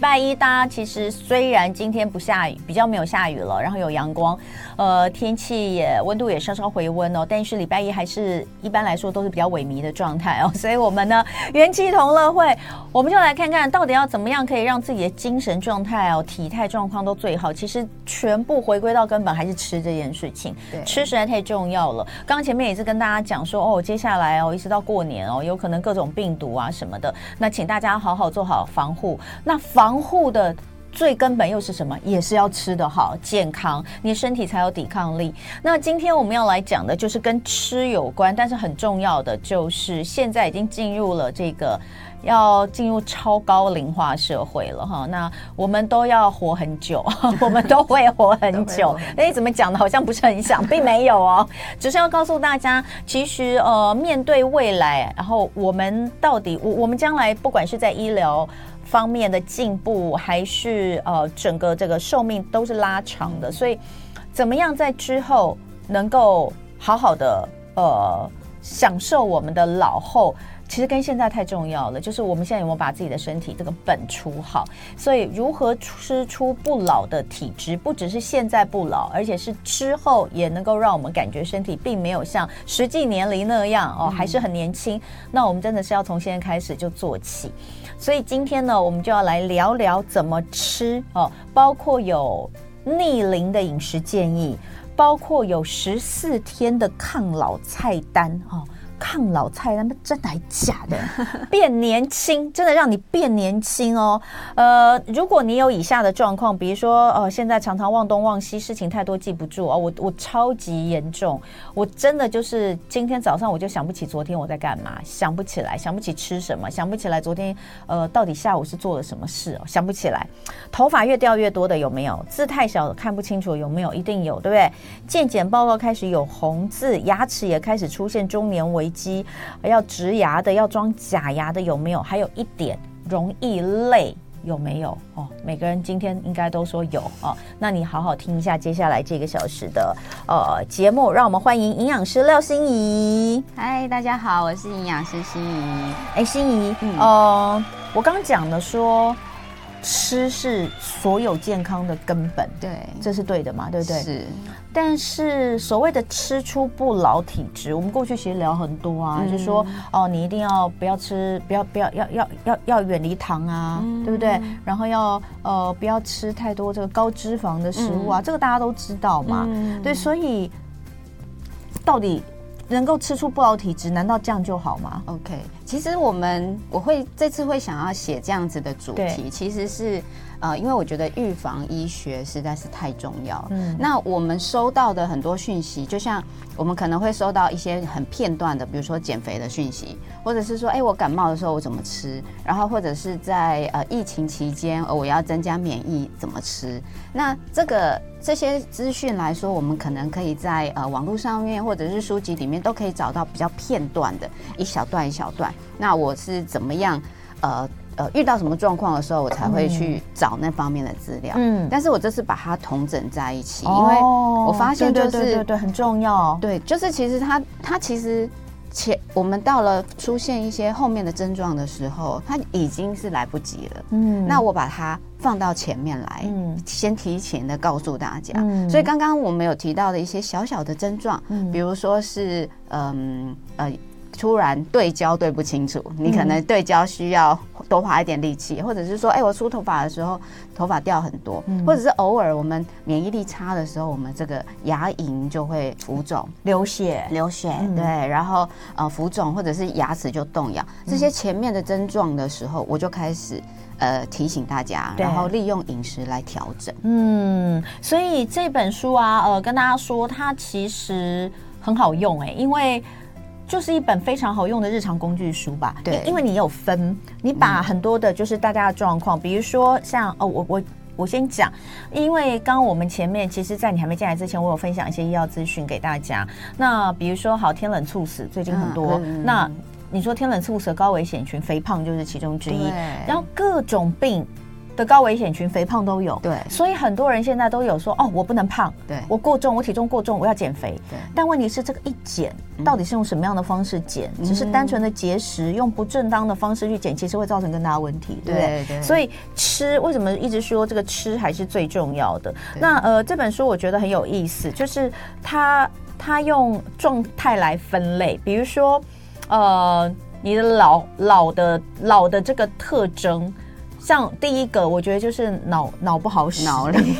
礼拜一，大家其实虽然今天不下雨，比较没有下雨了，然后有阳光，呃，天气也温度也稍稍回温哦，但是礼拜一还是一般来说都是比较萎靡的状态哦，所以我们呢，元气同乐会，我们就来看看到底要怎么样可以让自己的精神状态哦、体态状况都最好。其实全部回归到根本还是吃这件事情，对，吃实在太重要了。刚刚前面也是跟大家讲说哦，接下来哦，一直到过年哦，有可能各种病毒啊什么的，那请大家好好做好防护。那防防护的最根本又是什么？也是要吃的好、健康，你身体才有抵抗力。那今天我们要来讲的就是跟吃有关，但是很重要的就是现在已经进入了这个要进入超高龄化社会了哈。那我们都要活很久，我们都会活很久。哎，怎么讲的？好像不是很想，并没有哦，只是要告诉大家，其实呃，面对未来，然后我们到底我我们将来不管是在医疗。方面的进步，还是呃整个这个寿命都是拉长的，所以怎么样在之后能够好好的呃享受我们的老后，其实跟现在太重要了。就是我们现在有没有把自己的身体这个本储好？所以如何吃出不老的体质，不只是现在不老，而且是之后也能够让我们感觉身体并没有像实际年龄那样哦，还是很年轻。那我们真的是要从现在开始就做起。所以今天呢，我们就要来聊聊怎么吃哦，包括有逆龄的饮食建议，包括有十四天的抗老菜单哦。抗老菜单，那真的还假的？变年轻，真的让你变年轻哦。呃，如果你有以下的状况，比如说，呃，现在常常忘东忘西，事情太多记不住、哦。我我超级严重，我真的就是今天早上我就想不起昨天我在干嘛，想不起来，想不起吃什么，想不起来昨天呃到底下午是做了什么事哦，想不起来。头发越掉越多的有没有？字太小看不清楚有没有？一定有，对不对？健检报告开始有红字，牙齿也开始出现中年危机，要植牙的，要装假牙的有没有？还有一点容易累有没有？哦，每个人今天应该都说有哦。那你好好听一下接下来这个小时的呃节目，让我们欢迎营养师廖心怡。嗨，大家好，我是营养师心怡。哎，心怡，嗯，呃，我刚讲的说。吃是所有健康的根本，对，这是对的嘛？对不对？是。但是所谓的吃出不老体质，我们过去其实聊很多啊，嗯、就说哦，你一定要不要吃，不要不要要要要要远离糖啊，嗯、对不对？然后要呃不要吃太多这个高脂肪的食物啊，嗯、这个大家都知道嘛。嗯、对，所以到底能够吃出不老体质，难道这样就好吗？OK。其实我们我会这次会想要写这样子的主题，其实是呃，因为我觉得预防医学实在是太重要。嗯，那我们收到的很多讯息，就像我们可能会收到一些很片段的，比如说减肥的讯息，或者是说，哎，我感冒的时候我怎么吃，然后或者是在呃疫情期间，我要增加免疫怎么吃。那这个这些资讯来说，我们可能可以在呃网络上面或者是书籍里面都可以找到比较片段的一小段一小段。那我是怎么样？呃呃，遇到什么状况的时候，我才会去找那方面的资料。嗯，但是我这次把它统整在一起，因为我发现就是对对对对，很重要。对，就是其实它它其实前我们到了出现一些后面的症状的时候，它已经是来不及了。嗯，那我把它放到前面来，嗯，先提前的告诉大家。嗯，所以刚刚我们有提到的一些小小的症状，嗯，比如说是嗯呃。突然对焦对不清楚，你可能对焦需要多花一点力气，嗯、或者是说，哎、欸，我梳头发的时候头发掉很多，嗯、或者是偶尔我们免疫力差的时候，我们这个牙龈就会浮肿、流血、流血，嗯、对，然后呃浮肿或者是牙齿就动摇，这些前面的症状的时候，我就开始呃提醒大家，然后利用饮食来调整。嗯，所以这本书啊，呃，跟大家说，它其实很好用哎、欸，因为。就是一本非常好用的日常工具书吧。对，因为你有分，你把很多的，就是大家的状况，嗯、比如说像哦，我我我先讲，因为刚刚我们前面其实，在你还没进来之前，我有分享一些医药资讯给大家。那比如说，好，天冷猝死最近很多，嗯、那你说天冷猝死高危险群，肥胖就是其中之一。然后各种病的高危险群，肥胖都有。对，所以很多人现在都有说，哦，我不能胖，对，我过重，我体重过重，我要减肥。对，但问题是这个一减，到底是用什么样的方式减？只是单纯的节食，用不正当的方式去减，其实会造成更大的问题，对不对？对。所以吃为什么一直说这个吃还是最重要的？那呃，这本书我觉得很有意思，就是它它用状态来分类，比如说呃。你的老老的老的这个特征，像第一个，我觉得就是脑脑不好使，脑力，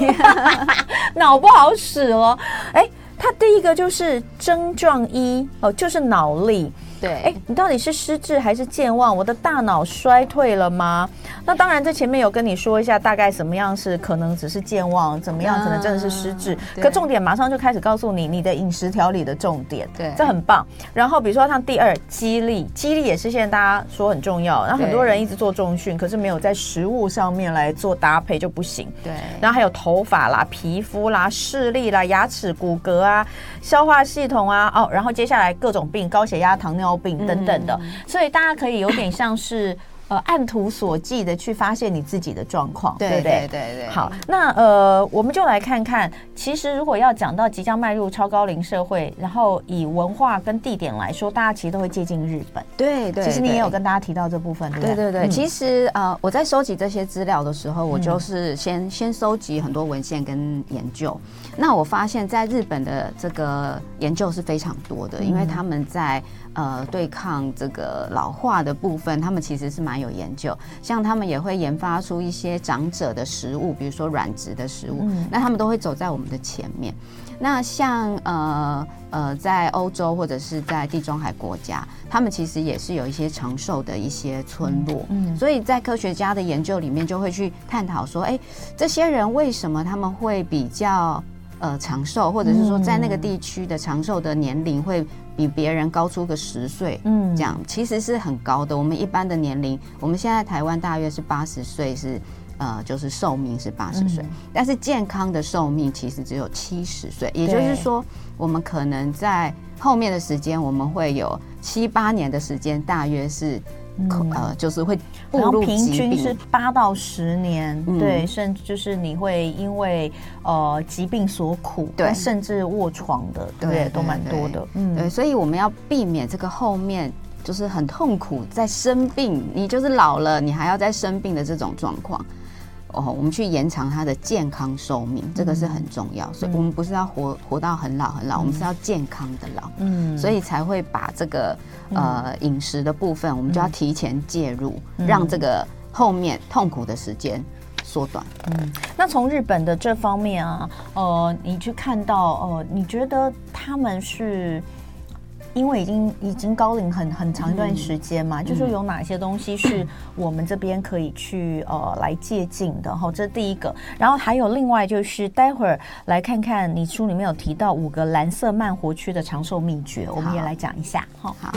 脑不好使哦。哎，他第一个就是症状一哦，就是脑力。对，哎，你到底是失智还是健忘？我的大脑衰退了吗？那当然，这前面有跟你说一下，大概什么样是可能只是健忘，怎么样可能真的是失智。嗯、可重点马上就开始告诉你你的饮食调理的重点，对，这很棒。然后比如说像第二，激励，激励也是现在大家说很重要。然后很多人一直做重训，可是没有在食物上面来做搭配就不行。对，然后还有头发啦、皮肤啦、视力啦、牙齿、骨骼啊、消化系统啊，哦，然后接下来各种病，高血压、糖尿病等等的，嗯、所以大家可以有点像是。呃，按图索骥的去发现你自己的状况，对不对？对对对。好，那呃，我们就来看看，其实如果要讲到即将迈入超高龄社会，然后以文化跟地点来说，大家其实都会接近日本。对对。其实你也有跟大家提到这部分，对不对？对对对。其实呃，我在收集这些资料的时候，我就是先先收集很多文献跟研究。那我发现，在日本的这个研究是非常多的，因为他们在。呃，对抗这个老化的部分，他们其实是蛮有研究。像他们也会研发出一些长者的食物，比如说软质的食物，嗯、那他们都会走在我们的前面。那像呃呃，在欧洲或者是在地中海国家，他们其实也是有一些长寿的一些村落。嗯，嗯，所以在科学家的研究里面，就会去探讨说，哎，这些人为什么他们会比较呃长寿，或者是说在那个地区的长寿的年龄会。比别人高出个十岁，嗯，这样其实是很高的。我们一般的年龄，我们现在台湾大约是八十岁，是呃，就是寿命是八十岁，但是健康的寿命其实只有七十岁。也就是说，我们可能在后面的时间，我们会有七八年的时间，大约是。嗯、呃，就是会然后平均是八到十年，嗯、对，甚至就是你会因为呃疾病所苦，对，甚至卧床的，对，对，都蛮多的，嗯，对，所以我们要避免这个后面就是很痛苦，在生病，你就是老了，你还要再生病的这种状况。哦，我们去延长他的健康寿命，这个是很重要。嗯、所以，我们不是要活活到很老很老，嗯、我们是要健康的老。嗯，所以才会把这个呃饮食的部分，我们就要提前介入，嗯、让这个后面痛苦的时间缩短。嗯，那从日本的这方面啊，呃，你去看到，呃，你觉得他们是？因为已经已经高龄很很长一段时间嘛，嗯、就是有哪些东西是我们这边可以去呃来借鉴的哈，这是第一个。然后还有另外就是待会儿来看看你书里面有提到五个蓝色慢活区的长寿秘诀，我们也来讲一下哈。好，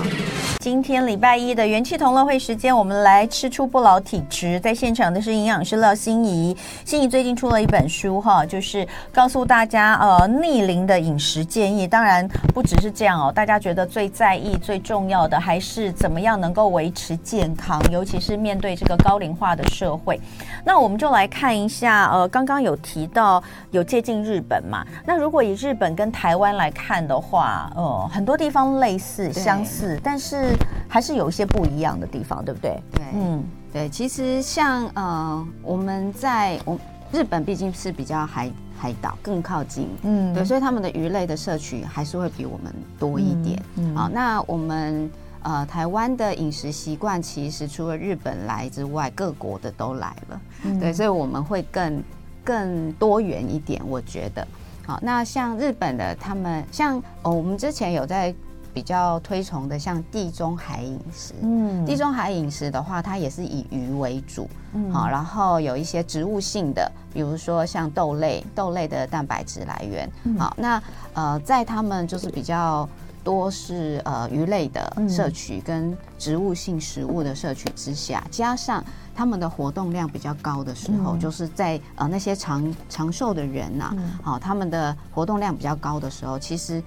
今天礼拜一的元气同乐会时间，我们来吃出不老体质。在现场的是营养师廖心怡，心怡最近出了一本书哈，就是告诉大家呃逆龄的饮食建议。当然不只是这样哦，大家觉得。最在意、最重要的还是怎么样能够维持健康，尤其是面对这个高龄化的社会。那我们就来看一下，呃，刚刚有提到有接近日本嘛？那如果以日本跟台湾来看的话，呃，很多地方类似、相似，但是还是有一些不一样的地方，对不对？对，嗯，对。其实像呃，我们在我日本毕竟是比较海。海岛更靠近，嗯，对，所以他们的鱼类的摄取还是会比我们多一点。嗯，好，那我们呃台湾的饮食习惯，其实除了日本来之外，各国的都来了，嗯、对，所以我们会更更多元一点，我觉得。好，那像日本的他们，像哦，我们之前有在。比较推崇的像地中海饮食，嗯，地中海饮食的话，它也是以鱼为主，嗯，好，然后有一些植物性的，比如说像豆类，豆类的蛋白质来源，嗯、好，那呃，在他们就是比较多是呃鱼类的摄取跟植物性食物的摄取之下，加上他们的活动量比较高的时候，嗯、就是在呃那些长长寿的人呐、啊，嗯、好，他们的活动量比较高的时候，其实。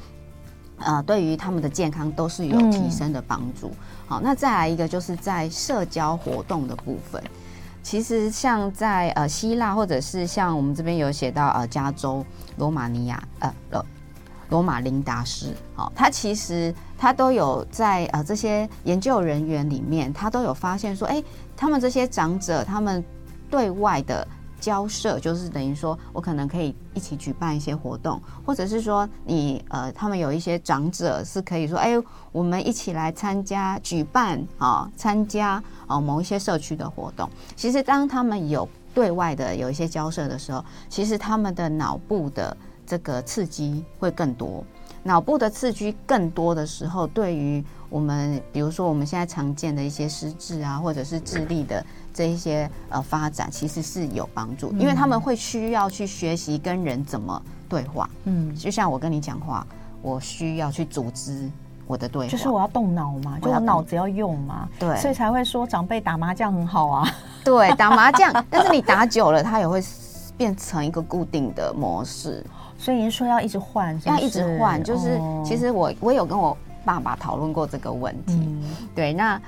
呃，对于他们的健康都是有提升的帮助。好，那再来一个，就是在社交活动的部分。其实像在呃希腊，或者是像我们这边有写到呃加州罗马尼亚呃罗罗马琳达市，哦，它其实它都有在呃这些研究人员里面，他都有发现说，哎，他们这些长者他们对外的。交涉就是等于说，我可能可以一起举办一些活动，或者是说你呃，他们有一些长者是可以说，哎，我们一起来参加举办啊，参加啊某一些社区的活动。其实当他们有对外的有一些交涉的时候，其实他们的脑部的这个刺激会更多。脑部的刺激更多的时候，对于我们，比如说我们现在常见的一些失智啊，或者是智力的这一些呃发展，其实是有帮助，因为他们会需要去学习跟人怎么对话。嗯，就像我跟你讲话，我需要去组织我的对话，就是我要动脑嘛，就我脑子要用嘛。对，所以才会说长辈打麻将很好啊。对，打麻将，但是你打久了，它也会变成一个固定的模式。所以您说要一直换，要一直换，就是其实我我有跟我爸爸讨论过这个问题。嗯、对，那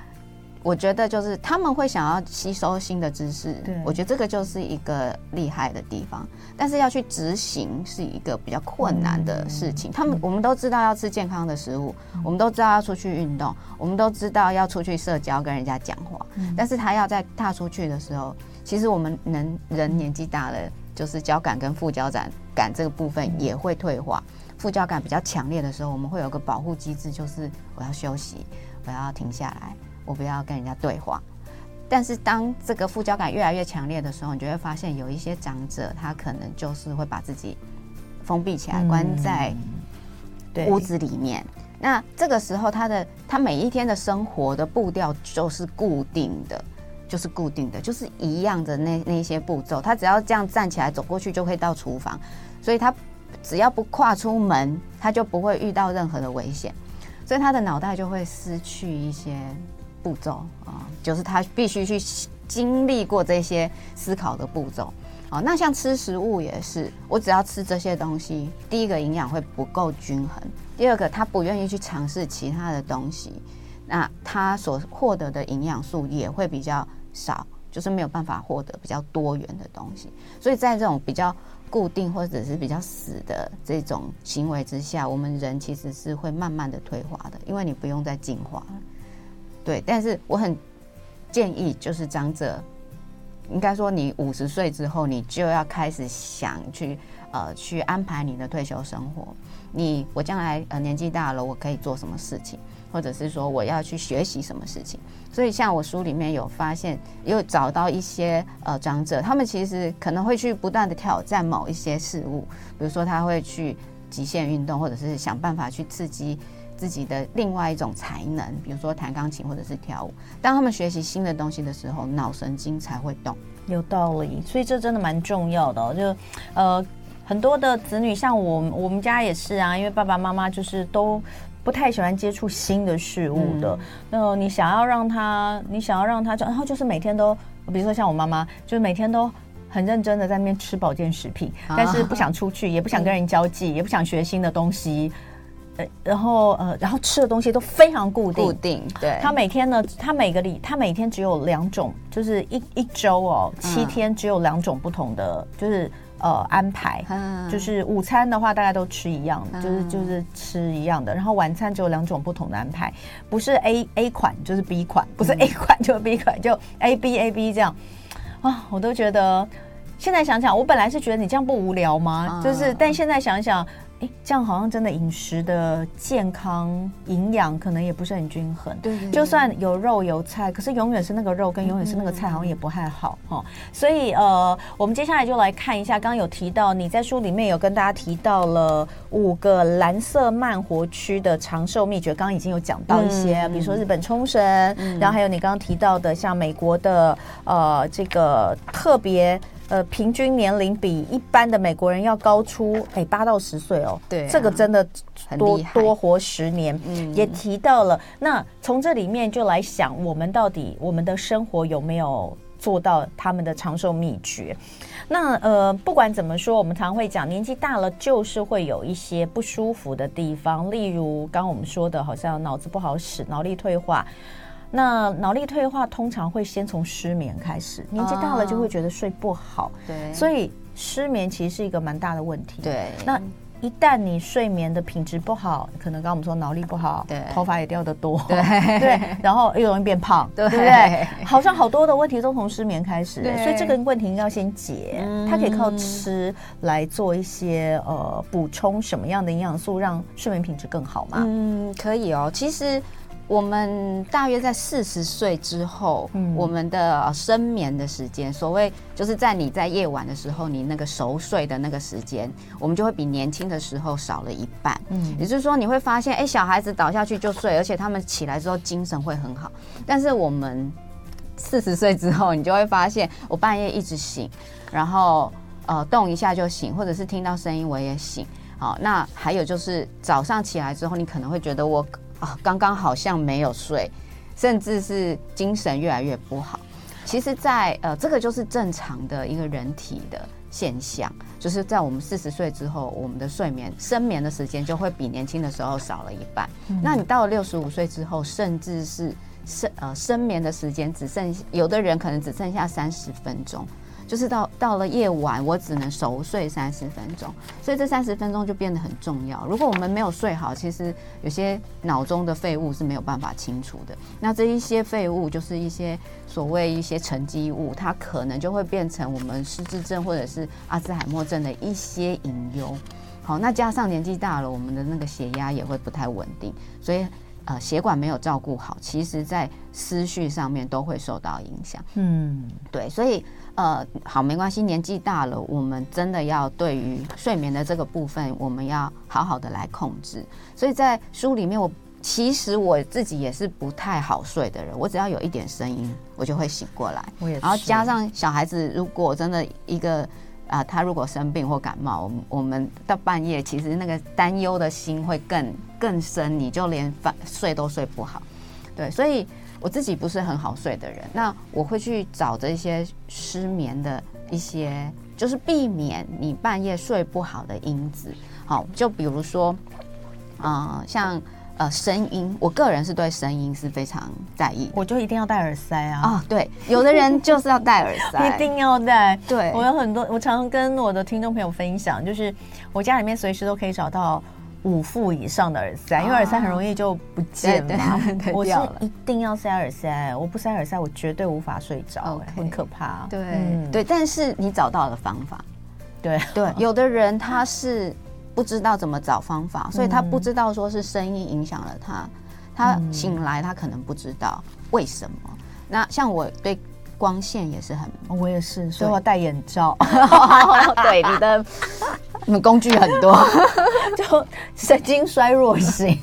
我觉得就是他们会想要吸收新的知识，我觉得这个就是一个厉害的地方。但是要去执行是一个比较困难的事情。嗯、他们我们都知道要吃健康的食物，嗯、我们都知道要出去运动，我们都知道要出去社交跟人家讲话。嗯、但是他要在踏出去的时候，其实我们人人年纪大了。就是交感跟副交感感这个部分也会退化，副交感比较强烈的时候，我们会有个保护机制，就是我要休息，我要停下来，我不要跟人家对话。但是当这个副交感越来越强烈的时候，你就会发现有一些长者，他可能就是会把自己封闭起来，关在屋子里面。那这个时候，他的他每一天的生活的步调就是固定的。就是固定的，就是一样的那那些步骤，他只要这样站起来走过去就可以到厨房，所以他只要不跨出门，他就不会遇到任何的危险，所以他的脑袋就会失去一些步骤啊，就是他必须去经历过这些思考的步骤啊。那像吃食物也是，我只要吃这些东西，第一个营养会不够均衡，第二个他不愿意去尝试其他的东西，那他所获得的营养素也会比较。少就是没有办法获得比较多元的东西，所以在这种比较固定或者是比较死的这种行为之下，我们人其实是会慢慢的退化的，因为你不用再进化了。对，但是我很建议，就是长者应该说，你五十岁之后，你就要开始想去呃去安排你的退休生活。你我将来呃年纪大了，我可以做什么事情？或者是说我要去学习什么事情，所以像我书里面有发现，有找到一些呃长者，他们其实可能会去不断的挑战某一些事物，比如说他会去极限运动，或者是想办法去刺激自己的另外一种才能，比如说弹钢琴或者是跳舞。当他们学习新的东西的时候，脑神经才会动。有道理，所以这真的蛮重要的哦。就呃很多的子女，像我我们家也是啊，因为爸爸妈妈就是都。不太喜欢接触新的事物的，那你想要让他，你想要让他，然后就是每天都，比如说像我妈妈，就是每天都很认真的在那边吃保健食品，但是不想出去，也不想跟人交际，也不想学新的东西，呃，然后呃，然后吃的东西都非常固定，固定。对，他每天呢，他每个礼，他每天只有两种，就是一一周哦，七天只有两种不同的，就是。呃，安排就是午餐的话，大家都吃一样的，就是就是吃一样的。然后晚餐只有两种不同的安排，不是 A A 款就是 B 款，不是 A 款就是 B 款，就 A B A B 这样啊，我都觉得现在想想，我本来是觉得你这样不无聊吗？就是，但现在想想。哎，这样好像真的饮食的健康营养可能也不是很均衡。对，对，就算有肉有菜，可是永远是那个肉跟永远是那个菜，好像也不太好哈。所以呃，我们接下来就来看一下，刚刚有提到你在书里面有跟大家提到了五个蓝色慢活区的长寿秘诀，刚刚已经有讲到一些，嗯、比如说日本冲绳，嗯、然后还有你刚刚提到的像美国的呃这个特别。呃，平均年龄比一般的美国人要高出哎八到十岁哦，对、啊，这个真的多多活十年。嗯，也提到了，那从这里面就来想，我们到底我们的生活有没有做到他们的长寿秘诀？那呃，不管怎么说，我们常会讲，年纪大了就是会有一些不舒服的地方，例如刚刚我们说的，好像脑子不好使，脑力退化。那脑力退化通常会先从失眠开始，年纪大了就会觉得睡不好，对，所以失眠其实是一个蛮大的问题。对，那一旦你睡眠的品质不好，可能刚刚我们说脑力不好，对，头发也掉得多，对对，然后又容易变胖，对不对？好像好多的问题都从失眠开始，所以这个问题要先解。它可以靠吃来做一些呃补充，什么样的营养素让睡眠品质更好嘛？嗯，可以哦。其实。我们大约在四十岁之后，嗯、我们的深眠的时间，所谓就是在你在夜晚的时候，你那个熟睡的那个时间，我们就会比年轻的时候少了一半。嗯，也就是说，你会发现，哎，小孩子倒下去就睡，而且他们起来之后精神会很好。但是我们四十岁之后，你就会发现，我半夜一直醒，然后呃动一下就醒，或者是听到声音我也醒。好，那还有就是早上起来之后，你可能会觉得我。啊，刚刚好像没有睡，甚至是精神越来越不好。其实在，在呃，这个就是正常的一个人体的现象，就是在我们四十岁之后，我们的睡眠、深眠的时间就会比年轻的时候少了一半。嗯、那你到了六十五岁之后，甚至是深呃深眠的时间只剩，有的人可能只剩下三十分钟。就是到到了夜晚，我只能熟睡三十分钟，所以这三十分钟就变得很重要。如果我们没有睡好，其实有些脑中的废物是没有办法清除的。那这一些废物就是一些所谓一些沉积物，它可能就会变成我们失智症或者是阿兹海默症的一些隐忧。好，那加上年纪大了，我们的那个血压也会不太稳定，所以呃血管没有照顾好，其实在思绪上面都会受到影响。嗯，对，所以。呃，好，没关系，年纪大了，我们真的要对于睡眠的这个部分，我们要好好的来控制。所以在书里面，我其实我自己也是不太好睡的人，我只要有一点声音，我就会醒过来。我也是。然后加上小孩子，如果真的一个啊、呃，他如果生病或感冒，我们我们到半夜，其实那个担忧的心会更更深，你就连反睡都睡不好。对，所以。我自己不是很好睡的人，那我会去找这些失眠的一些，就是避免你半夜睡不好的因子。好，就比如说，呃，像呃声音，我个人是对声音是非常在意，我就一定要戴耳塞啊。啊，对，有的人就是要戴耳塞，一定要戴。对，我有很多，我常常跟我的听众朋友分享，就是我家里面随时都可以找到。五副以上的耳塞，因为耳塞很容易就不见了。我是一定要塞耳塞，我不塞耳塞，我绝对无法睡着很可怕。对、嗯、对，但是你找到了方法。对对，有的人他是不知道怎么找方法，所以他不知道说是声音影响了他，他醒来他可能不知道为什么。那像我对。光线也是很，我也是，所以我戴眼罩。对，你的你 们工具很多，就神经衰弱型，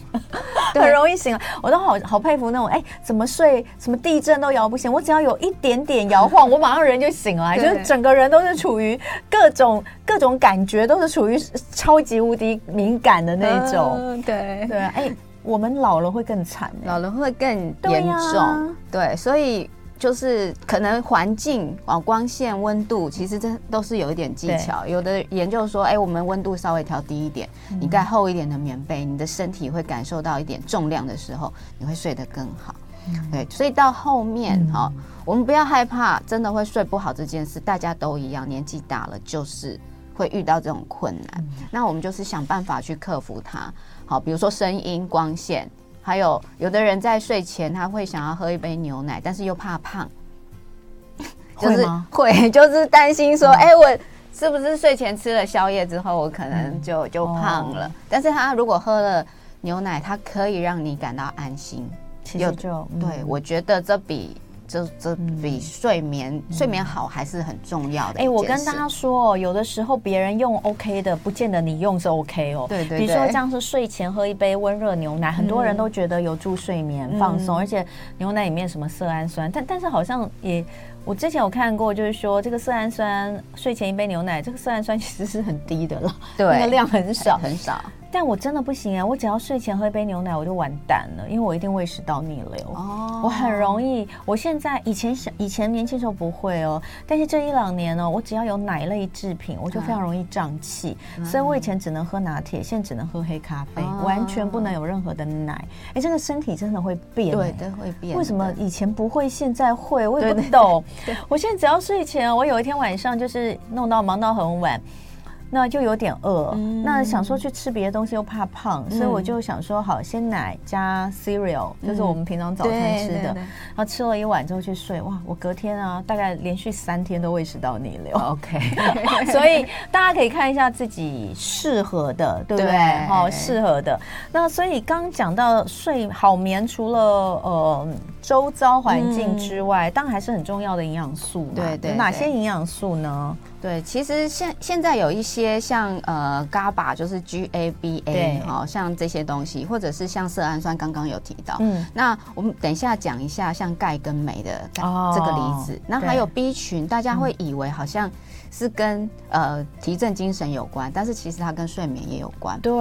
很容易醒。我都好好佩服那种，哎，怎么睡，什么地震都摇不醒，我只要有一点点摇晃，我马上人就醒了，就是整个人都是处于各种各种感觉都是处于超级无敌敏感的那种。对对，哎，我们老了会更惨，老了会更严重。对，所以。就是可能环境啊，光线、温度，其实这都是有一点技巧。有的研究说，哎，我们温度稍微调低一点，你盖厚一点的棉被，你的身体会感受到一点重量的时候，你会睡得更好。对，所以到后面哈，我们不要害怕，真的会睡不好这件事，大家都一样，年纪大了就是会遇到这种困难。那我们就是想办法去克服它。好，比如说声音、光线。还有有的人在睡前他会想要喝一杯牛奶，但是又怕胖，就是会 就是担心说，哎、嗯欸，我是不是睡前吃了宵夜之后，我可能就、嗯、就胖了？哦、但是他如果喝了牛奶，它可以让你感到安心。其实就有对，嗯、我觉得这比。这这比睡眠、嗯、睡眠好还是很重要的。哎、欸，我跟大家说，有的时候别人用 OK 的，不见得你用是 OK 哦。对对对。比如说，像是睡前喝一杯温热牛奶，嗯、很多人都觉得有助睡眠、嗯、放松，而且牛奶里面什么色氨酸，但但是好像也，我之前有看过，就是说这个色氨酸睡前一杯牛奶，这个色氨酸其实是很低的了，对，那个量很少很少。但我真的不行啊！我只要睡前喝一杯牛奶，我就完蛋了，因为我一定胃食道逆流。哦，我很容易。我现在以前小以前年轻时候不会哦，但是这一两年呢，我只要有奶类制品，我就非常容易胀气。嗯、所以我以前只能喝拿铁，现在只能喝黑咖啡，哦、完全不能有任何的奶。哎，这个身体真的会变，对，都会变。为什么以前不会，现在会？我也不懂。对对对，我现在只要睡前，我有一天晚上就是弄到忙到很晚。那就有点饿，嗯、那想说去吃别的东西又怕胖，嗯、所以我就想说好，鲜奶加 cereal，、嗯、就是我们平常早餐吃的。然后吃了一碗之后去睡，哇！我隔天啊，大概连续三天都胃食道逆流。OK，所以大家可以看一下自己适合的，对不对？好，适合的。那所以刚讲到睡好眠，除了呃周遭环境之外，嗯、当然还是很重要的营养素嘛。对，对对，有哪些营养素呢？对，其实现现在有一些像呃 GABA，就是 G A B A，好对像这些东西，或者是像色氨酸，刚刚有提到。嗯，那我们等一下讲一下像钙跟镁的这个离子。哦、那还有 B 群，大家会以为好像。是跟呃提振精神有关，但是其实它跟睡眠也有关。对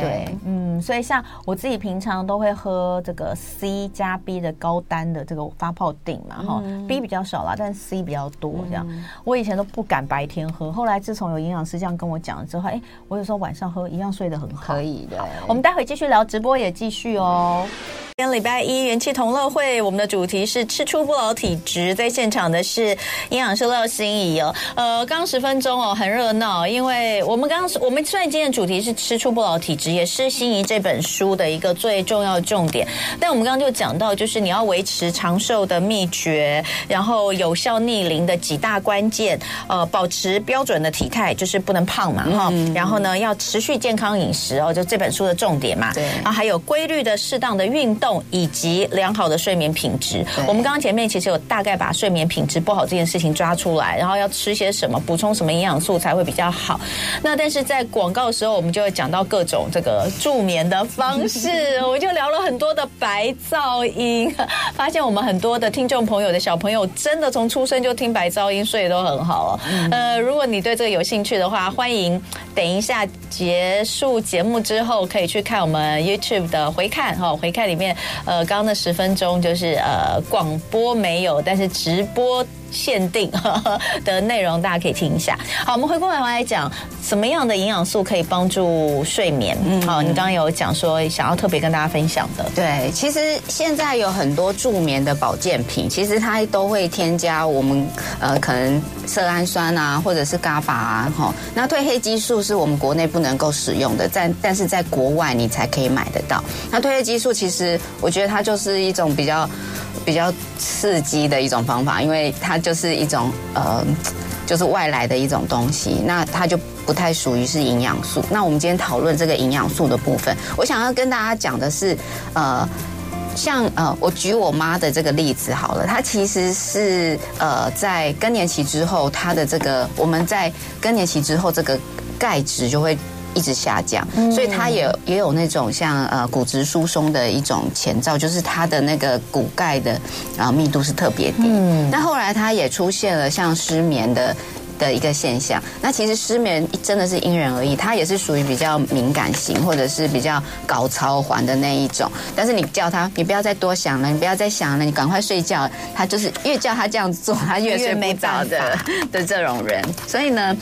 对，嗯，所以像我自己平常都会喝这个 C 加 B 的高单的这个发泡錠嘛，哈、嗯、，B 比较少啦，但 C 比较多这样。嗯、我以前都不敢白天喝，后来自从有营养师这样跟我讲了之后，哎、欸，我有时候晚上喝一样睡得很好。可以的，我们待会继续聊，直播也继续哦。今天礼拜一元气同乐会，我们的主题是吃出不老体质，在现场的是营养师廖心怡哦。呃，刚十分钟哦，很热闹，因为我们刚刚我们虽然今天的主题是吃出不老体质，也是心怡这本书的一个最重要的重点。但我们刚刚就讲到，就是你要维持长寿的秘诀，然后有效逆龄的几大关键，呃，保持标准的体态，就是不能胖嘛，哈、嗯。然后呢，要持续健康饮食哦，就这本书的重点嘛。对。然后还有规律的、适当的运动。以及良好的睡眠品质。我们刚刚前面其实有大概把睡眠品质不好这件事情抓出来，然后要吃些什么，补充什么营养素才会比较好。那但是在广告的时候，我们就会讲到各种这个助眠的方式，我就聊了很多的白噪音，发现我们很多的听众朋友的小朋友真的从出生就听白噪音，睡得都很好哦。呃，如果你对这个有兴趣的话，欢迎等一下结束节目之后可以去看我们 YouTube 的回看哈，回看里面。呃，刚刚那十分钟就是呃广播没有，但是直播。限定 的内容，大家可以听一下。好，我们回过来来讲，什么样的营养素可以帮助睡眠？嗯，好，你刚刚有讲说想要特别跟大家分享的。对，其实现在有很多助眠的保健品，其实它都会添加我们呃可能色氨酸啊，或者是 GABA 啊，哈。那褪黑激素是我们国内不能够使用的，但但是在国外你才可以买得到。那褪黑激素其实我觉得它就是一种比较。比较刺激的一种方法，因为它就是一种呃，就是外来的一种东西，那它就不太属于是营养素。那我们今天讨论这个营养素的部分，我想要跟大家讲的是，呃，像呃，我举我妈的这个例子好了，她其实是呃，在更年期之后，她的这个我们在更年期之后，这个钙质就会。一直下降，所以它也也有那种像呃骨质疏松的一种前兆，就是它的那个骨钙的啊密度是特别低。嗯，那后来它也出现了像失眠的的一个现象。那其实失眠真的是因人而异，它也是属于比较敏感型或者是比较搞超环的那一种。但是你叫他，你不要再多想了，你不要再想了，你赶快睡觉。他就是越叫他这样做，他越睡不着的 的这种人。所以呢。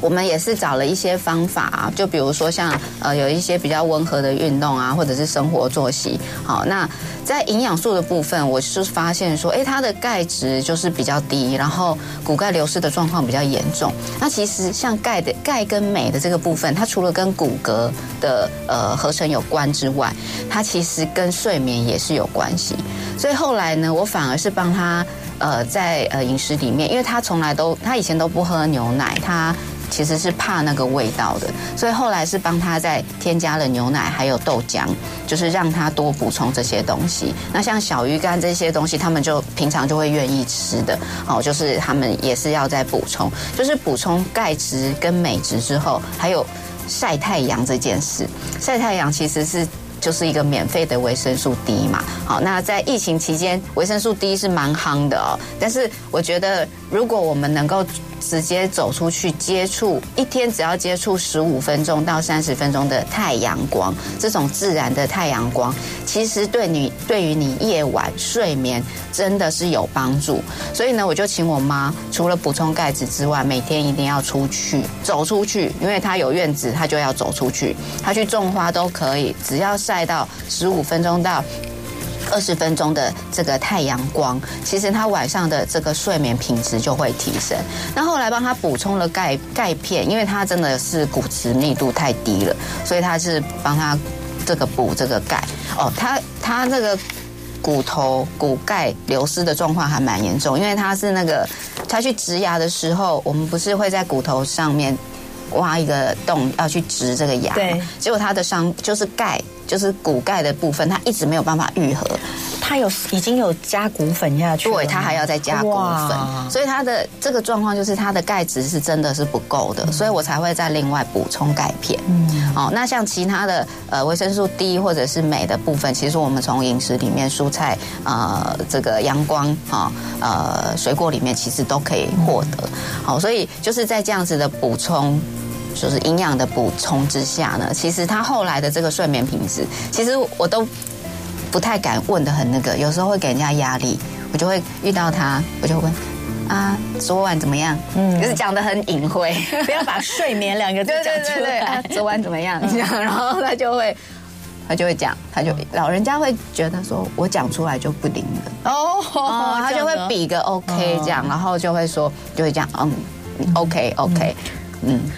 我们也是找了一些方法啊，就比如说像呃有一些比较温和的运动啊，或者是生活作息。好，那在营养素的部分，我是发现说，诶，它的钙质就是比较低，然后骨钙流失的状况比较严重。那其实像钙的钙跟镁的这个部分，它除了跟骨骼的呃合成有关之外，它其实跟睡眠也是有关系。所以后来呢，我反而是帮他呃在呃饮食里面，因为他从来都他以前都不喝牛奶，他。其实是怕那个味道的，所以后来是帮他再添加了牛奶，还有豆浆，就是让他多补充这些东西。那像小鱼干这些东西，他们就平常就会愿意吃的哦，就是他们也是要再补充，就是补充钙质跟镁质之后，还有晒太阳这件事。晒太阳其实是。就是一个免费的维生素 D 嘛，好，那在疫情期间，维生素 D 是蛮夯的哦。但是我觉得，如果我们能够直接走出去接触，一天只要接触十五分钟到三十分钟的太阳光，这种自然的太阳光，其实对你对于你夜晚睡眠真的是有帮助。所以呢，我就请我妈除了补充钙质之外，每天一定要出去走出去，因为她有院子，她就要走出去，她去种花都可以，只要晒到十五分钟到。二十分钟的这个太阳光，其实他晚上的这个睡眠品质就会提升。那后来帮他补充了钙钙片，因为他真的是骨质密度太低了，所以他是帮他这个补这个钙。哦，他他这个骨头骨钙流失的状况还蛮严重，因为他是那个他去植牙的时候，我们不是会在骨头上面挖一个洞要去植这个牙，对，结果他的伤就是钙。就是骨钙的部分，它一直没有办法愈合。它有已经有加骨粉下去，对，它还要再加骨粉，所以它的这个状况就是它的钙质是真的是不够的，所以我才会再另外补充钙片。嗯，哦，那像其他的呃维生素 D 或者是镁的部分，其实我们从饮食里面、蔬菜呃这个阳光啊呃水果里面其实都可以获得。好，所以就是在这样子的补充。就是营养的补充之下呢，其实他后来的这个睡眠品质，其实我都不太敢问的很那个，有时候会给人家压力，我就会遇到他，我就问啊，昨晚怎么样？嗯，就是讲的很隐晦，不要把睡眠两个字讲出来。啊，昨晚怎么样？这样，然后他就会，他就会讲，他就老人家会觉得说我讲出来就不灵了哦，他就会比个 OK 这样，然后就会说，就会讲嗯，OK OK。嗯，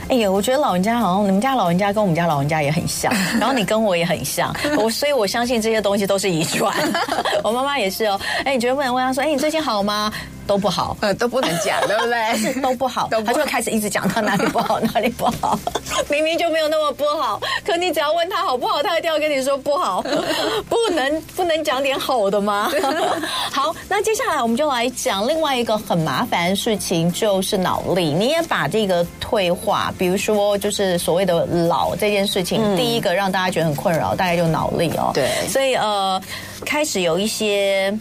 哎呀，我觉得老人家好像你们家老人家跟我们家老人家也很像，然后你跟我也很像，我所以我相信这些东西都是遗传。我妈妈也是哦，哎，你觉得不能问她说，哎，你最近好吗？都不好，呃，都不能讲，对不对？是都不好，他就会开始一直讲他哪里不好，哪里不好。明明就没有那么不好，可你只要问他好不好，他一定要跟你说不好。不能不能讲点好的吗？好，那接下来我们就来讲另外一个很麻烦的事情，就是脑力。你也把这个退化，比如说就是所谓的老这件事情，嗯、第一个让大家觉得很困扰，大概就脑力哦。对，所以呃，开始有一些。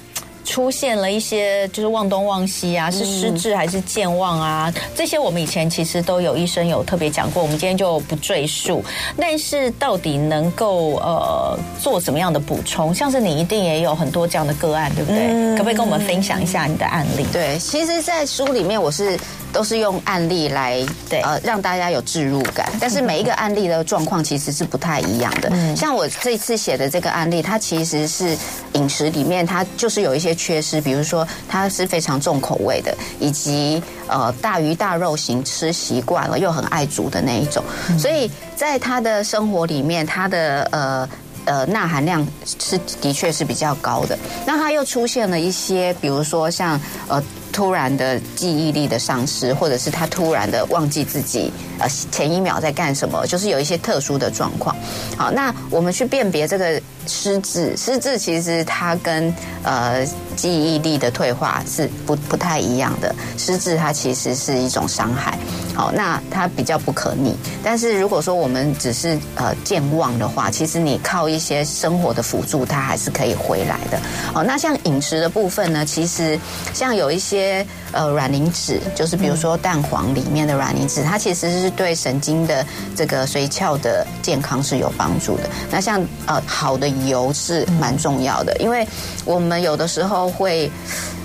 出现了一些就是忘东忘西啊，是失智还是健忘啊？这些我们以前其实都有医生有特别讲过，我们今天就不赘述。但是到底能够呃做什么样的补充？像是你一定也有很多这样的个案，对不对？可不可以跟我们分享一下你的案例？对，其实，在书里面我是。都是用案例来对呃让大家有置入感，但是每一个案例的状况其实是不太一样的。像我这次写的这个案例，它其实是饮食里面它就是有一些缺失，比如说它是非常重口味的，以及呃大鱼大肉型吃习惯了又很爱煮的那一种，所以在他的生活里面，他的呃呃钠含量是的确是比较高的。那他又出现了一些，比如说像呃。突然的记忆力的丧失，或者是他突然的忘记自己呃前一秒在干什么，就是有一些特殊的状况。好，那我们去辨别这个失智，失智其实它跟呃记忆力的退化是不不太一样的。失智它其实是一种伤害。好，那它比较不可逆。但是如果说我们只是呃健忘的话，其实你靠一些生活的辅助，它还是可以回来的。好，那像饮食的部分呢，其实像有一些。呃卵磷脂，就是比如说蛋黄里面的卵磷脂，它其实是对神经的这个髓鞘的健康是有帮助的。那像呃好的油是蛮重要的，因为我们有的时候会。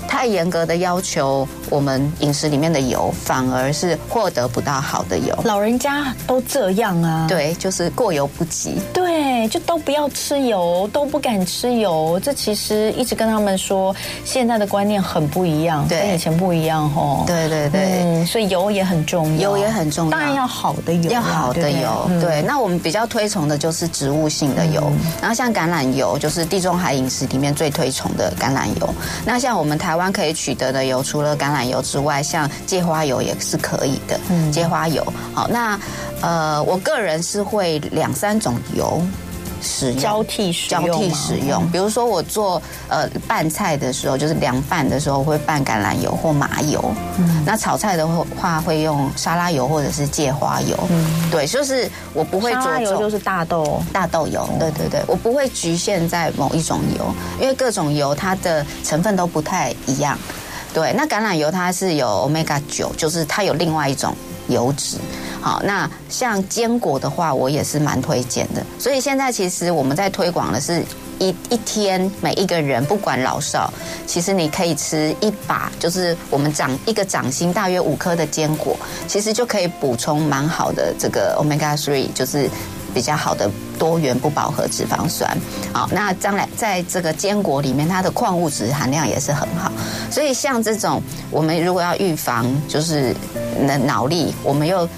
太严格的要求，我们饮食里面的油反而是获得不到好的油。老人家都这样啊？对，就是过犹不及。对，就都不要吃油，都不敢吃油。这其实一直跟他们说，现在的观念很不一样，对跟以前不一样哦。对对对，嗯，所以油也很重要，油也很重要，当然要好的油，要好的油。对，对，对，那我们比较推崇的就是植物性的油，嗯、然后像橄榄油，就是地中海饮食里面最推崇的橄榄油。那像我们台。台湾可以取得的油，除了橄榄油之外，像芥花油也是可以的。嗯，芥花油，好，那呃，我个人是会两三种油。使用交替使用，交替使用。比如说我做呃拌菜的时候，就是凉拌的时候会拌橄榄油或麻油。嗯，那炒菜的话会用沙拉油或者是芥花油。嗯，对，就是我不会做。沙拉油就是大豆大豆油。对对对，我不会局限在某一种油，因为各种油它的成分都不太一样。对，那橄榄油它是有 Omega 九，就是它有另外一种油脂。好，那像坚果的话，我也是蛮推荐的。所以现在其实我们在推广的是一一天每一个人不管老少，其实你可以吃一把，就是我们掌一个掌心大约五颗的坚果，其实就可以补充蛮好的这个 Omega Three，就是比较好的多元不饱和脂肪酸。好，那将来在这个坚果里面，它的矿物质含量也是很好。所以像这种我们如果要预防就是脑力，我们又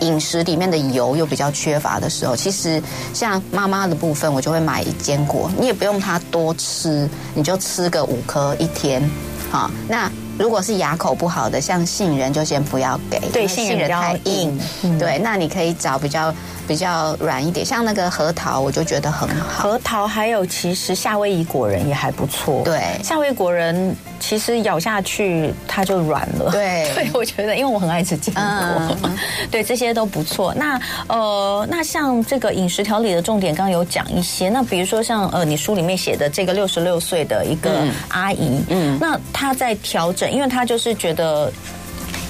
饮食里面的油又比较缺乏的时候，其实像妈妈的部分，我就会买坚果，你也不用它多吃，你就吃个五颗一天，好，那如果是牙口不好的，像杏仁就先不要给，对，杏仁太硬，嗯、对，那你可以找比较。比较软一点，像那个核桃，我就觉得很好。核桃还有其实夏威夷果仁也还不错。对，夏威夷果仁其实咬下去它就软了。对，对，我觉得因为我很爱吃坚果，嗯、对这些都不错。那呃，那像这个饮食调理的重点，刚刚有讲一些。那比如说像呃，你书里面写的这个六十六岁的一个阿姨，嗯，那她在调整，因为她就是觉得。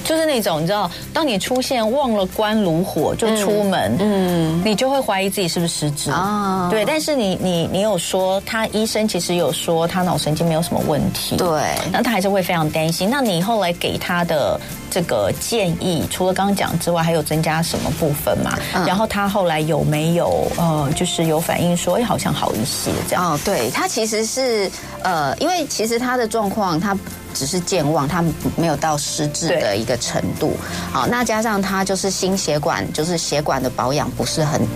就是那种你知道，当你出现忘了关炉火就出门，嗯，你就会怀疑自己是不是失智啊？对，但是你你你有说，他医生其实有说他脑神经没有什么问题，对，那他还是会非常担心。那你后来给他的这个建议，除了刚刚讲之外，还有增加什么部分嘛？然后他后来有没有呃，就是有反应说，哎，好像好一些这样？哦，对，他其实是呃，因为其实他的状况他。只是健忘，他没有到失智的一个程度。好，那加上他就是心血管，就是血管的保养不是很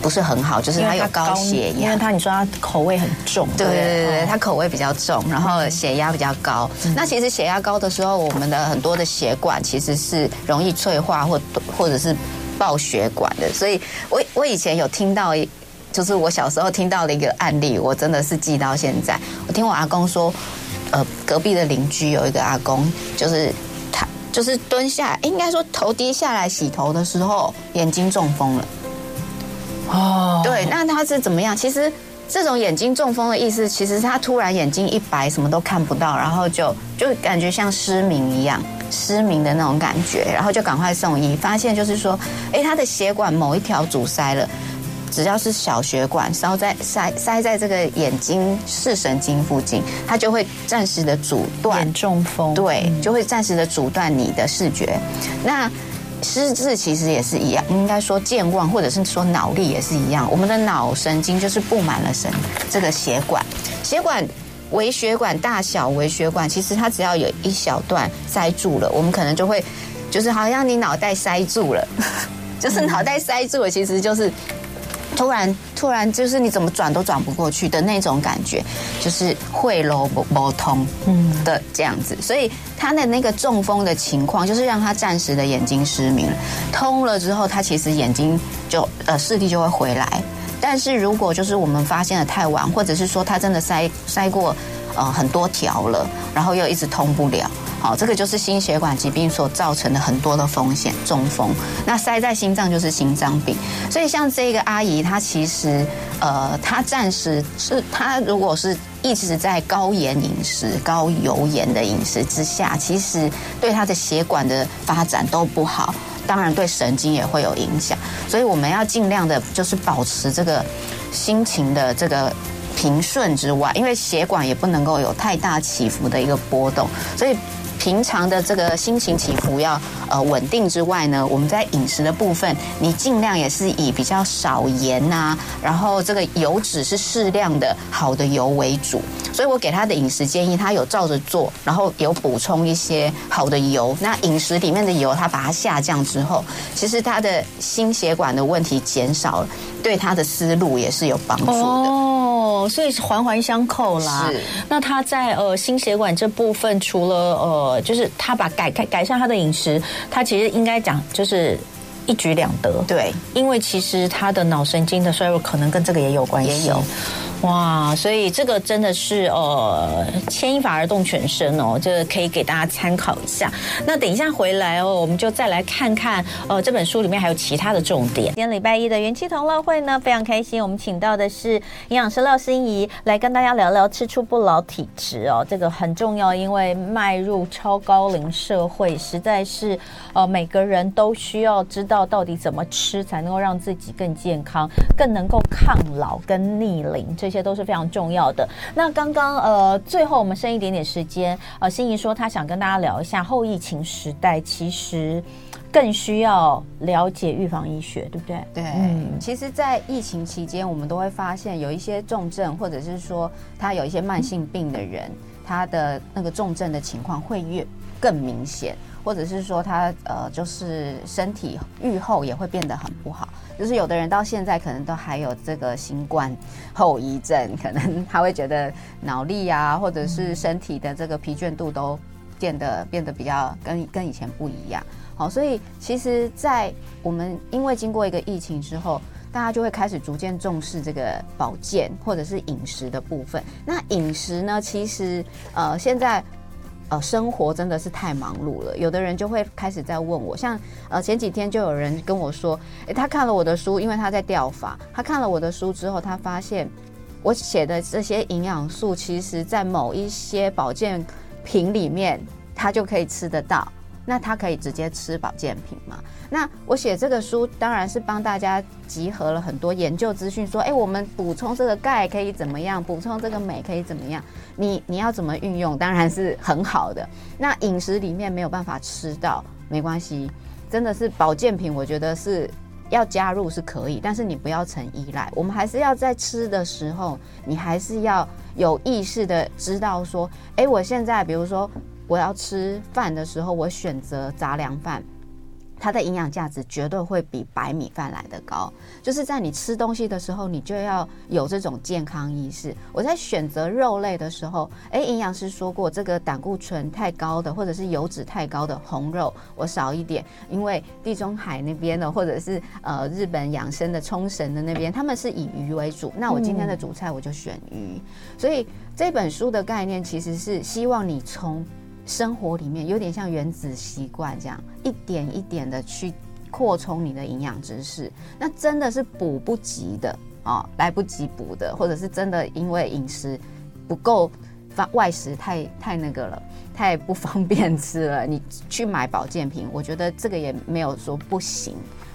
不是很好，就是他有高血压。因为他你说他口味很重，对对对对，他口味比较重，然后血压比较高。那其实血压高的时候，我们的很多的血管其实是容易脆化或或者是爆血管的。所以我我以前有听到，就是我小时候听到的一个案例，我真的是记到现在。我听我阿公说。呃，隔壁的邻居有一个阿公，就是他就是蹲下，应该说头低下来洗头的时候，眼睛中风了。哦，对，那他是怎么样？其实这种眼睛中风的意思，其实他突然眼睛一白，什么都看不到，然后就就感觉像失明一样，失明的那种感觉，然后就赶快送医，发现就是说，哎，他的血管某一条阻塞了。只要是小血管烧在塞塞在这个眼睛视神经附近，它就会暂时的阻断眼中风，对，就会暂时的阻断你的视觉。那失智其实也是一样，应该说健忘或者是说脑力也是一样。我们的脑神经就是布满了神这个血管，血管微血管大小微血管，其实它只要有一小段塞住了，我们可能就会就是好像你脑袋塞住了，就是脑袋塞住了，其实就是。突然，突然就是你怎么转都转不过去的那种感觉，就是会啰不不通，嗯的这样子。所以他的那个中风的情况，就是让他暂时的眼睛失明。通了之后，他其实眼睛就呃视力就会回来。但是如果就是我们发现的太晚，或者是说他真的塞塞过呃很多条了，然后又一直通不了。好，这个就是心血管疾病所造成的很多的风险，中风。那塞在心脏就是心脏病。所以像这个阿姨，她其实，呃，她暂时是她如果是一直在高盐饮食、高油盐的饮食之下，其实对她的血管的发展都不好，当然对神经也会有影响。所以我们要尽量的，就是保持这个心情的这个平顺之外，因为血管也不能够有太大起伏的一个波动，所以。平常的这个心情起伏要呃稳定之外呢，我们在饮食的部分，你尽量也是以比较少盐呐、啊，然后这个油脂是适量的好的油为主。所以我给他的饮食建议，他有照着做，然后有补充一些好的油。那饮食里面的油，他把它下降之后，其实他的心血管的问题减少了，对他的思路也是有帮助的。所以是环环相扣啦。是。那他在呃心血管这部分，除了呃。就是他把改改改善他的饮食，他其实应该讲就是一举两得。对，因为其实他的脑神经的衰弱可能跟这个也有关系。也有。哇，所以这个真的是呃，牵一发而动全身哦，这个可以给大家参考一下。那等一下回来哦，我们就再来看看呃这本书里面还有其他的重点。今天礼拜一的元气同乐会呢，非常开心，我们请到的是营养师廖心怡来跟大家聊聊吃出不老体质哦，这个很重要，因为迈入超高龄社会，实在是呃每个人都需要知道到底怎么吃才能够让自己更健康，更能够抗老跟逆龄。这些都是非常重要的。那刚刚呃，最后我们剩一点点时间，呃，心怡说她想跟大家聊一下后疫情时代，其实更需要了解预防医学，对不对？对，嗯，其实，在疫情期间，我们都会发现有一些重症，或者是说他有一些慢性病的人，他的那个重症的情况会越更明显。或者是说他呃，就是身体愈后也会变得很不好，就是有的人到现在可能都还有这个新冠后遗症，可能他会觉得脑力啊，或者是身体的这个疲倦度都变得变得比较跟跟以前不一样。好，所以其实，在我们因为经过一个疫情之后，大家就会开始逐渐重视这个保健或者是饮食的部分。那饮食呢，其实呃现在。呃，生活真的是太忙碌了，有的人就会开始在问我，像呃前几天就有人跟我说，诶，他看了我的书，因为他在钓法，他看了我的书之后，他发现我写的这些营养素，其实在某一些保健品里面，他就可以吃得到。那他可以直接吃保健品吗？那我写这个书当然是帮大家集合了很多研究资讯，说，哎，我们补充这个钙可以怎么样？补充这个镁可以怎么样？你你要怎么运用？当然是很好的。那饮食里面没有办法吃到，没关系，真的是保健品，我觉得是要加入是可以，但是你不要成依赖。我们还是要在吃的时候，你还是要有意识的知道说，哎，我现在比如说。我要吃饭的时候，我选择杂粮饭。它的营养价值绝对会比白米饭来得高，就是在你吃东西的时候，你就要有这种健康意识。我在选择肉类的时候，诶，营养师说过，这个胆固醇太高的或者是油脂太高的红肉，我少一点，因为地中海那边的或者是呃日本养生的冲绳的那边，他们是以鱼为主，那我今天的主菜我就选鱼。所以这本书的概念其实是希望你从。生活里面有点像原子习惯这样，一点一点的去扩充你的营养知识，那真的是补不及的哦，来不及补的，或者是真的因为饮食不够，发外食太太那个了，太不方便吃了，你去买保健品，我觉得这个也没有说不行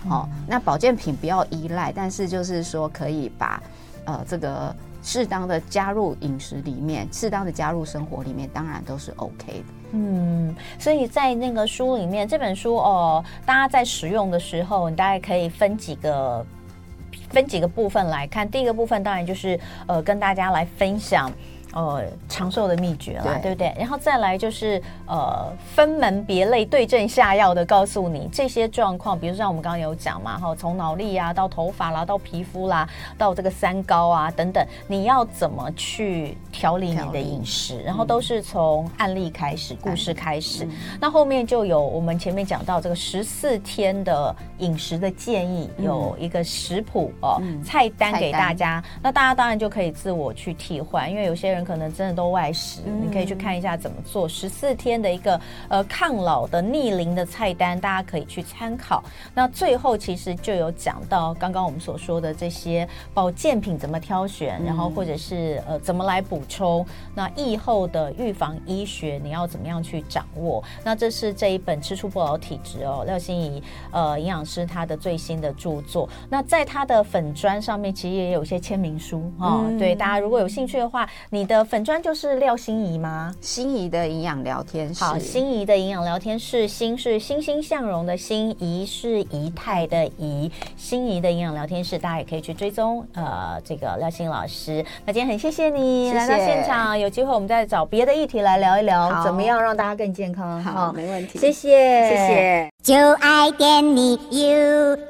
哦。那保健品不要依赖，但是就是说可以把呃这个。适当的加入饮食里面，适当的加入生活里面，当然都是 OK 的。嗯，所以在那个书里面，这本书哦，大家在使用的时候，你大概可以分几个分几个部分来看。第一个部分当然就是呃，跟大家来分享。呃，长寿的秘诀了，对，对不对？然后再来就是呃，分门别类、对症下药的告诉你这些状况，比如说像我们刚刚有讲嘛，哈，从脑力啊到头发啦，到皮肤啦，到这个三高啊等等，你要怎么去调理你的饮食？然后都是从案例开始、故事开始。嗯、那后面就有我们前面讲到这个十四天的饮食的建议，有一个食谱哦，嗯、菜单给大家。那大家当然就可以自我去替换，因为有些人。可能真的都外食，嗯、你可以去看一下怎么做十四天的一个呃抗老的逆龄的菜单，大家可以去参考。那最后其实就有讲到刚刚我们所说的这些保健品怎么挑选，嗯、然后或者是呃怎么来补充。那疫后的预防医学你要怎么样去掌握？那这是这一本吃出不老体质哦，廖心怡呃营养师他的最新的著作。那在他的粉砖上面其实也有一些签名书啊，哦嗯、对大家如果有兴趣的话，你。的粉砖就是廖心怡吗？心怡的营养聊天室。好，心怡的营养聊天室，心是欣欣向荣的心，怡是仪态的怡。心怡的营养聊天室，大家也可以去追踪。呃，这个廖心老师，那今天很谢谢你谢谢来到现场，有机会我们再找别的议题来聊一聊，怎么样让大家更健康？好，好没问题。谢谢，谢谢。就爱点你 UFO。